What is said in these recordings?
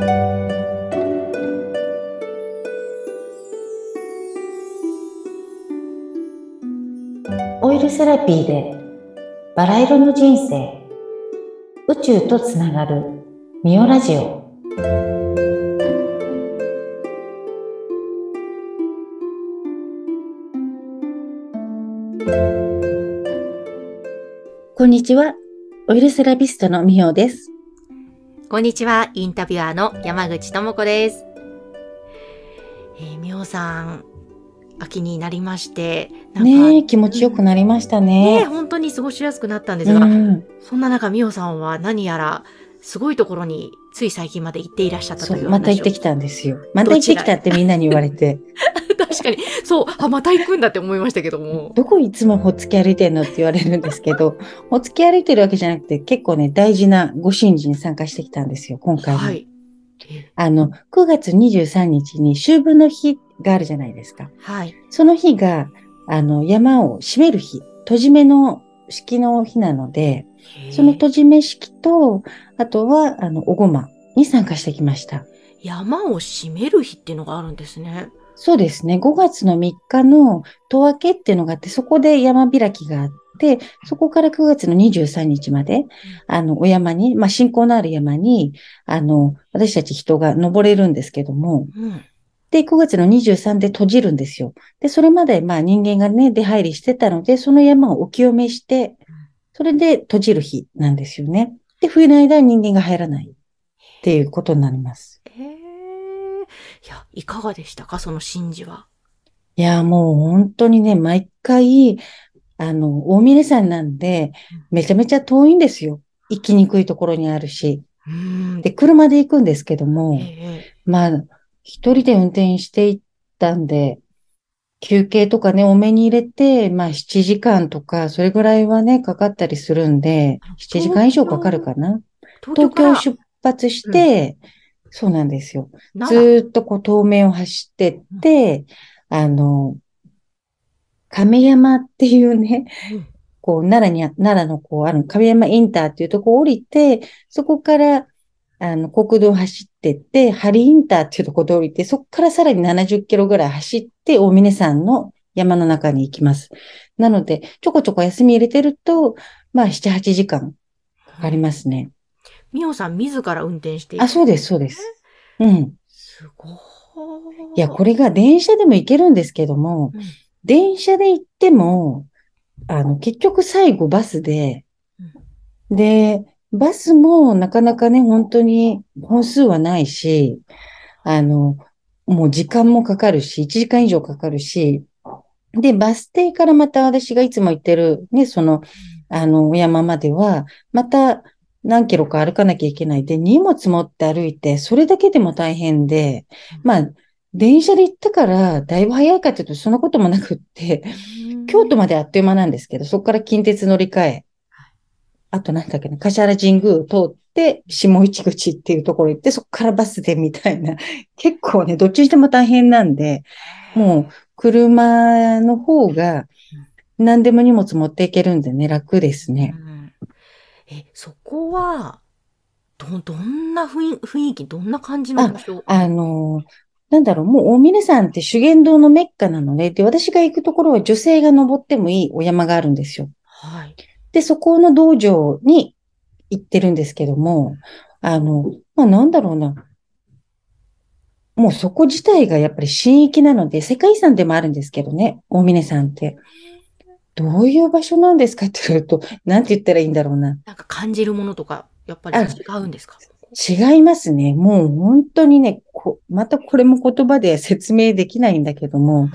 オイルセラピーでバラ色の人生。宇宙とつながるミオラジオ。こんにちは。オイルセラピストのミオです。こんにちは、インタビュアーの山口智子です。えー、みおさん、秋になりまして、なんかねえ気持ちよくなりましたね。ね本当に過ごしやすくなったんですが、うん。そんな中、みおさんは何やらすごいところについ最近まで行っていらっしゃったという話また行ってきたんですよ。また行ってきたってみんなに言われて 確かに、そう、あ、また行くんだって思いましたけども。どこいつもほっつき歩いてんのって言われるんですけど、ほっつき歩いてるわけじゃなくて、結構ね、大事なご神事に参加してきたんですよ、今回も。はい。えあの、9月23日に秋分の日があるじゃないですか。はい。その日が、あの、山を閉める日、閉じ目の式の日なので、その閉じ目式と、あとは、あの、おごまに参加してきました。山を閉める日っていうのがあるんですね。そうですね。5月の3日の戸明けっていうのがあって、そこで山開きがあって、そこから9月の23日まで、あの、お山に、まあ、信仰のある山に、あの、私たち人が登れるんですけども、うん。で、9月の23で閉じるんですよ。で、それまで、まあ、人間がね、出入りしてたので、その山をお清めして、それで閉じる日なんですよね。で、冬の間は人間が入らないっていうことになります。ええいや、いかがでしたか？その神事は。いや、もう本当にね、毎回、あの、大峰山なんで、めちゃめちゃ遠いんですよ。行きにくいところにあるし。うん。で、車で行くんですけどもえ、えまあ、一人で運転して行ったんで、休憩とかね、多めに入れて、まあ、7時間とか、それぐらいはね、かかったりするんで、7時間以上かかるかな。東東京出発して、そうなんですよ。ずっとこう、東面を走ってって、あの、亀山っていうね、うんこう、奈良にあ、奈良のこう、ある亀山インターっていうとこ降りて、そこから、あの、国道を走ってって、針インターっていうとこで降りて、そこからさらに70キロぐらい走って、大峰山の山の中に行きます。なので、ちょこちょこ休み入れてると、まあ、7、8時間かかりますね。みおさん自ら運転していあ、そうです、そうです。うん。すごい。いや、これが電車でも行けるんですけども、うん電車で行っても、あの、結局最後バスで、で、バスもなかなかね、本当に本数はないし、あの、もう時間もかかるし、1時間以上かかるし、で、バス停からまた私がいつも行ってる、ね、その、あの、お山までは、また何キロか歩かなきゃいけない。で、荷物持って歩いて、それだけでも大変で、まあ、電車で行ったから、だいぶ早いかというと、そんなこともなくって、京都まであっという間なんですけど、そこから近鉄乗り換え、あとなんだっけな、橿原神宮を通って、下市口っていうところ行って、そこからバスでみたいな、結構ね、どっちにしても大変なんで、もう、車の方が、何でも荷物持っていけるんでね、楽ですね。うんえ、そこは、ど、どんな雰囲雰囲気、どんな感じの？場所あの、なんだろう、もう大峰山って修験道のメッカなので、で、私が行くところは女性が登ってもいいお山があるんですよ。はい。で、そこの道場に行ってるんですけども、あの、まあ、なんだろうな。もうそこ自体がやっぱり神域なので、世界遺産でもあるんですけどね、大峰山って。どういう場所なんですか？って言うと、なんて言ったらいいんだろうな。なんか感じるものとか、やっぱりあ違うんですか？違いますね。もう本当にね、こまたこれも言葉で説明できないんだけども、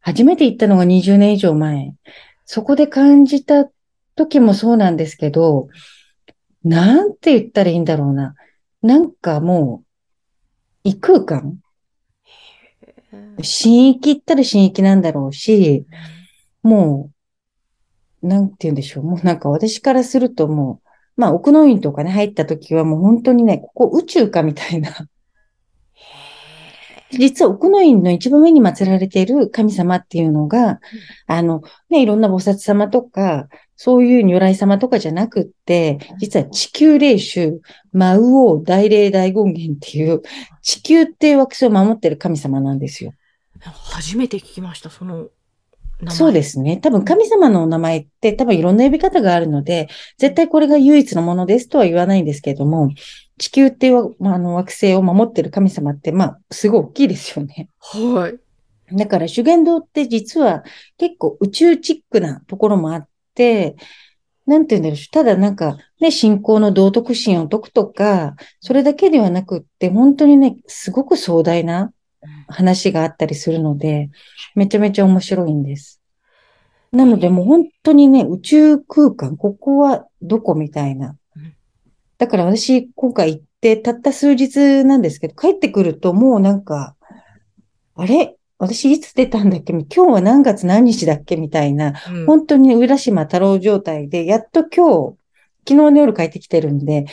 初めて行ったのが20年以上前。そこで感じた時もそうなんですけど、なんて言ったらいいんだろうな。なんかもう、異空間神域行ったら神域なんだろうし、もう、なんて言うんでしょう。もうなんか私からするともう、まあ奥の院とかね入った時はもう本当にね、ここ宇宙かみたいな。実は奥の院の一番上に祀られている神様っていうのが、あの、ね、いろんな菩薩様とか、そういう如来様とかじゃなくって、実は地球霊種、マウオー大霊大権現っていう、地球っていう惑星を守ってる神様なんですよ。初めて聞きました、そのそうですね。多分神様のお名前って多分いろんな呼び方があるので、絶対これが唯一のものですとは言わないんですけれども、地球っていう、まあ、あの惑星を守ってる神様って、まあ、すごい大きいですよね。はい。だから修験道って実は結構宇宙チックなところもあって、なんて言うんだろう。ただなんかね、信仰の道徳心を解くとか、それだけではなくって、本当にね、すごく壮大な話があったりするので、めちゃめちゃ面白いんです。なのでもう本当にね、宇宙空間、ここはどこみたいな。だから私今回行ってたった数日なんですけど、帰ってくるともうなんか、あれ？私いつ出たんだっけ？今日は何月何日だっけ？みたいな、うん、本当に浦島太郎状態で、やっと今日、昨日の夜帰ってきてるんで、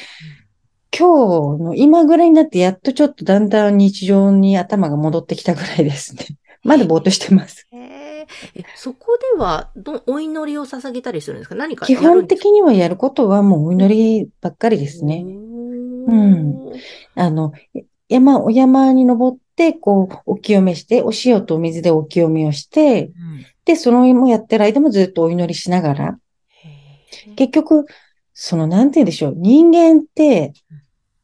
今日の今ぐらいになってやっとちょっとだんだん日常に頭が戻ってきたぐらいですね。まだぼーっとしてます。えそこではど、お祈りを捧げたりするんですか？何か基本的にはやることはもうお祈りばっかりですね。うん。あの、山、お山に登って、こう、お清めして、お塩とお水でお清めをして、うん、で、そのもやってる間もずっとお祈りしながら、結局、その、なんて言うんでしょう。人間って、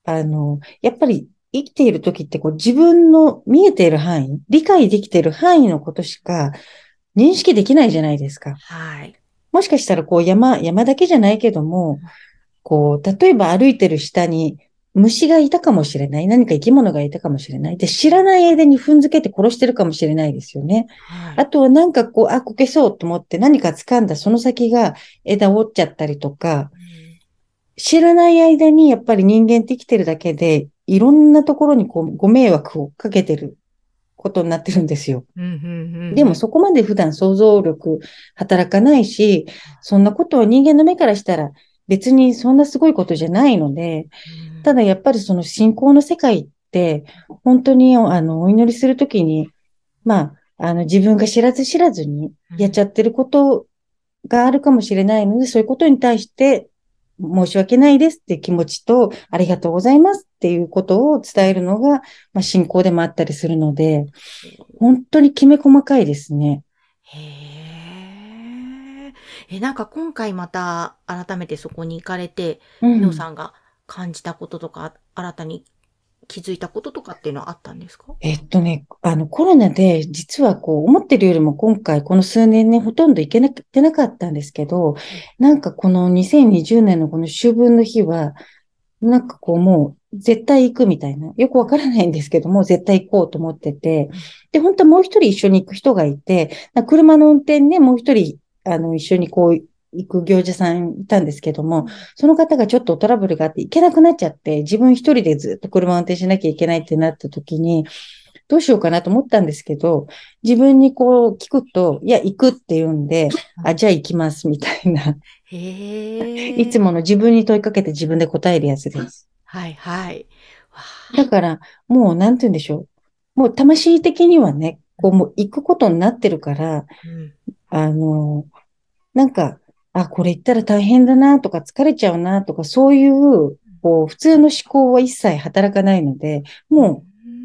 あの、やっぱり生きている時ってこう自分の見えている範囲、理解できている範囲のことしか認識できないじゃないですか。はい。もしかしたらこう山、山だけじゃないけども、こう、例えば歩いてる下に虫がいたかもしれない。何か生き物がいたかもしれない。で、知らない間に踏んづけて殺してるかもしれないですよね。はい、あとはなんかこう、あ、こけそうと思って何か掴んだその先が枝折っちゃったりとか、知らない間にやっぱり人間って生きてるだけで、いろんなところにこうご迷惑をかけてることになってるんですよ。でもそこまで普段想像力働かないし、そんなことは人間の目からしたら別にそんなすごいことじゃないので、ただやっぱりその信仰の世界って、本当にあの、お祈りするときに、まあ、あの、自分が知らず知らずにやっちゃってることがあるかもしれないので、そういうことに対して申し訳ないですって気持ちと、ありがとうございますっていうことを伝えるのが、まあ、信仰でもあったりするので、本当にきめ細かいですね。へえ。え、なんか今回また改めてそこに行かれて、み、う、さんが感じたこととか、新たに気づいたこととかっていうのはあったんですか？えっとね、あのコロナで実はこう思ってるよりも今回この数年ね、ほとんど行けなくてなかったんですけど、なんかこの2020年のこの秋分の日は、なんかこうもう絶対行くみたいな、よくわからないんですけども、絶対行こうと思ってて、で、本当はもう一人一緒に行く人がいて、車の運転ね、もう一人、あの、一緒にこう行く行者さんいたんですけども、その方がちょっとトラブルがあって行けなくなっちゃって、自分一人でずっと車を運転しなきゃいけないってなった時に、どうしようかなと思ったんですけど、自分にこう聞くと、いや、行くって言うんで、あ、じゃあ行きます、みたいな。へ いつもの自分に問いかけて自分で答えるやつです。はいはい。だから、もう、なんて言うんでしょう。もう魂的にはね、こう、もう行くことになってるから、うん、あの、なんか、あ、これ言ったら大変だなとか疲れちゃうなとか、そういう、こう、普通の思考は一切働かないので、も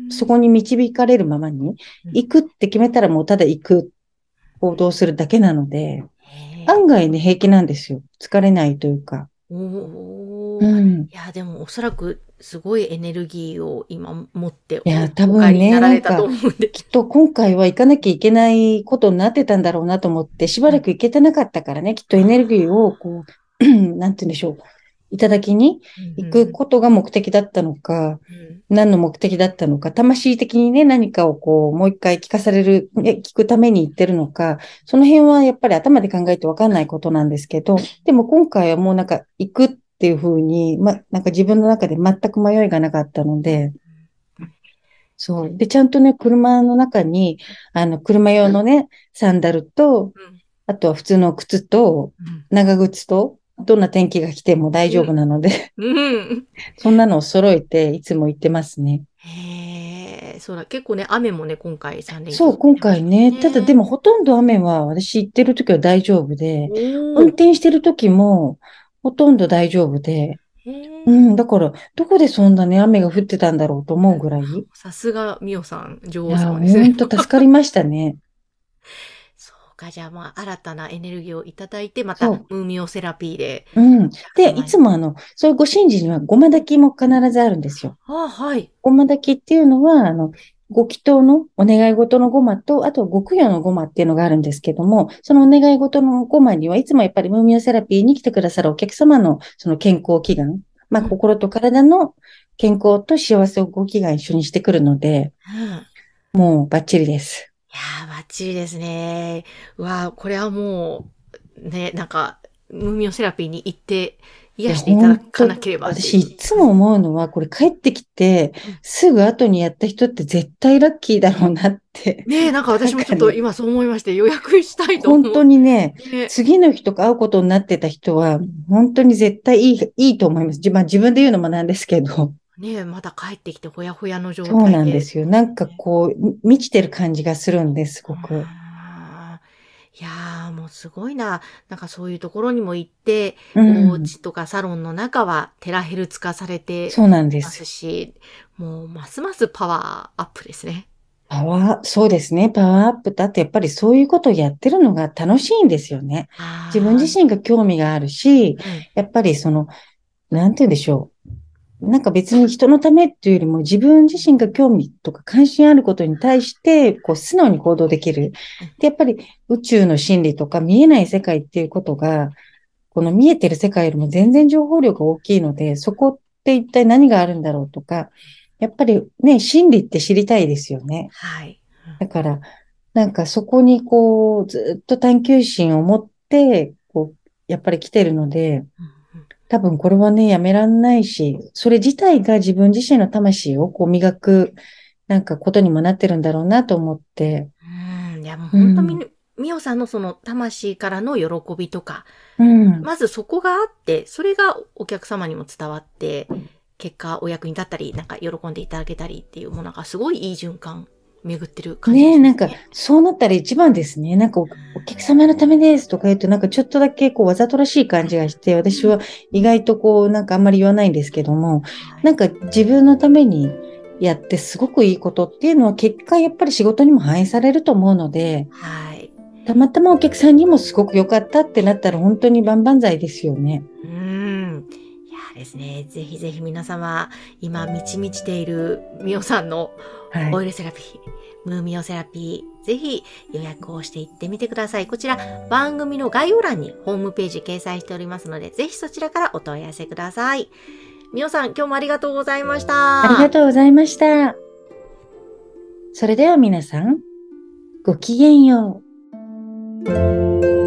う、そこに導かれるままに、行くって決めたらもうただ行く、行動するだけなので、案外ね、平気なんですよ。疲れないというか。おうん、いや、でもおそらくすごいエネルギーを今持っていや、多分ね、なんか、きっと今回は行かなきゃいけないことになってたんだろうなと思って、しばらく行けてなかったからね、きっとエネルギーをこう、なんて言うんでしょう。いただきに行くことが目的だったのか、うん、何の目的だったのか、魂的にね、何かをこう、もう一回聞かされる、聞くために行ってるのか、その辺はやっぱり頭で考えてわかんないことなんですけど、でも今回はもうなんか行くっていうふうに、ま、なんか自分の中で全く迷いがなかったので、そう。で、ちゃんとね、車の中に、あの、車用のね、サンダルと、あとは普通の靴と、長靴と、どんな天気が来ても大丈夫なので、うん、そんなのを揃えていつも行ってますね。へえ、そうだ、結構ね、雨もね、今回3連休そう、今回ね。ただでもほとんど雨は私行ってる時は大丈夫で、運転してる時もほとんど大丈夫で、うん、だから、どこでそんなね、雨が降ってたんだろうと思うぐらい。いさすが、みおさん、女王や、様ですね。ほんと助かりましたね。か、じゃあまあ、新たなエネルギーをいただいて、また、そうムーミオセラピーで。うん。で、はいいつもあの、そういうご神事にはごま炊きも必ずあるんですよ。ああ、はい。ごま炊きっていうのは、あの、ご祈祷のお願い事のごまと、あとご供養のごまっていうのがあるんですけども、そのお願い事のごまにはいつもやっぱりムーミオセラピーに来てくださるお客様のその健康祈願、まあうん心と体の健康と幸せをご祈願一緒にしてくるので、うん。いもうバッチリです。やー、バッチリですね。うわーこれはもう、ね、なんか、ムーミオセラピーに行って、癒していただかなければ。私いつも思うのは、これ帰ってきてうん、すぐ後にやった人って絶対ラッキーだろうなって。ねえ、なんか私もちょっと今そう思いまして、予約したいと思う。本当にね、ね次の日とか会うことになってた人は、本当に絶対いい、いいと思います。自まあ自分で言うのもなんですけど。ねえ、また帰ってきてほやほやの状態で。そうなんですよ。なんかこう、満ちてる感じがするんです、すごうく。んいやー、もうすごいな。なんかそういうところにも行って、うんお家とかサロンの中はテラヘルツ化されてそうなんで。ますすし、もうますますパワーアップですね。パワー、そうですね。パワーアップと、あとやっぱりそういうことをやってるのが楽しいんですよね。自分自身が興味があるし、身、やっぱりその、なんて言うんでしょう。なんか別に人のためっていうよりも自分自身が興味とか関心あることに対して、こう素直に行動できる。で、やっぱり宇宙の真理とか見えない世界っていうことが、この見えてる世界よりも全然情報量が大きいので、そこって一体何があるんだろうとか、やっぱりね、真理って知りたいですよね。はい。だから、なんかそこにこう、ずっと探求心を持って、こう、やっぱり来てるので、うんうん多分これはね、やめらんないし、それ自体が自分自身の魂をこう磨く、なんかことにもなってるんだろうなと思って。うん、いやもう本当み、みおさんのその魂からの喜びとか、うん。まずそこがあって、それがお客様にも伝わって、結果お役に立ったり、なんか喜んでいただけたりっていうものがすごいいい循環巡ってる感じねえ、がしますなんか、そうなったら一番ですね。なんかお、お客様のためですとか言うと、なんかちょっとだけこうわざとらしい感じがして、私は意外とこう、なんかあんまり言わないんですけども、はいなんか自分のためにやってすごくいいことっていうのは結果やっぱり仕事にも反映されると思うので、はい。たまたまお客さんにもすごく良かったってなったら本当に万々歳ですよね。うん。ですね、ぜひぜひ皆様、今満ち満ちているみおさんのはい。オイルセラピー、ムーミオセラピー、ぜひ予約をしていってみてください。こちら番組の概要欄にホームページ掲載しておりますので、ぜひそちらからお問い合わせください。みおさん、今日もありがとうございました。ありがとうございました。それでは皆さん、ごきげんよう。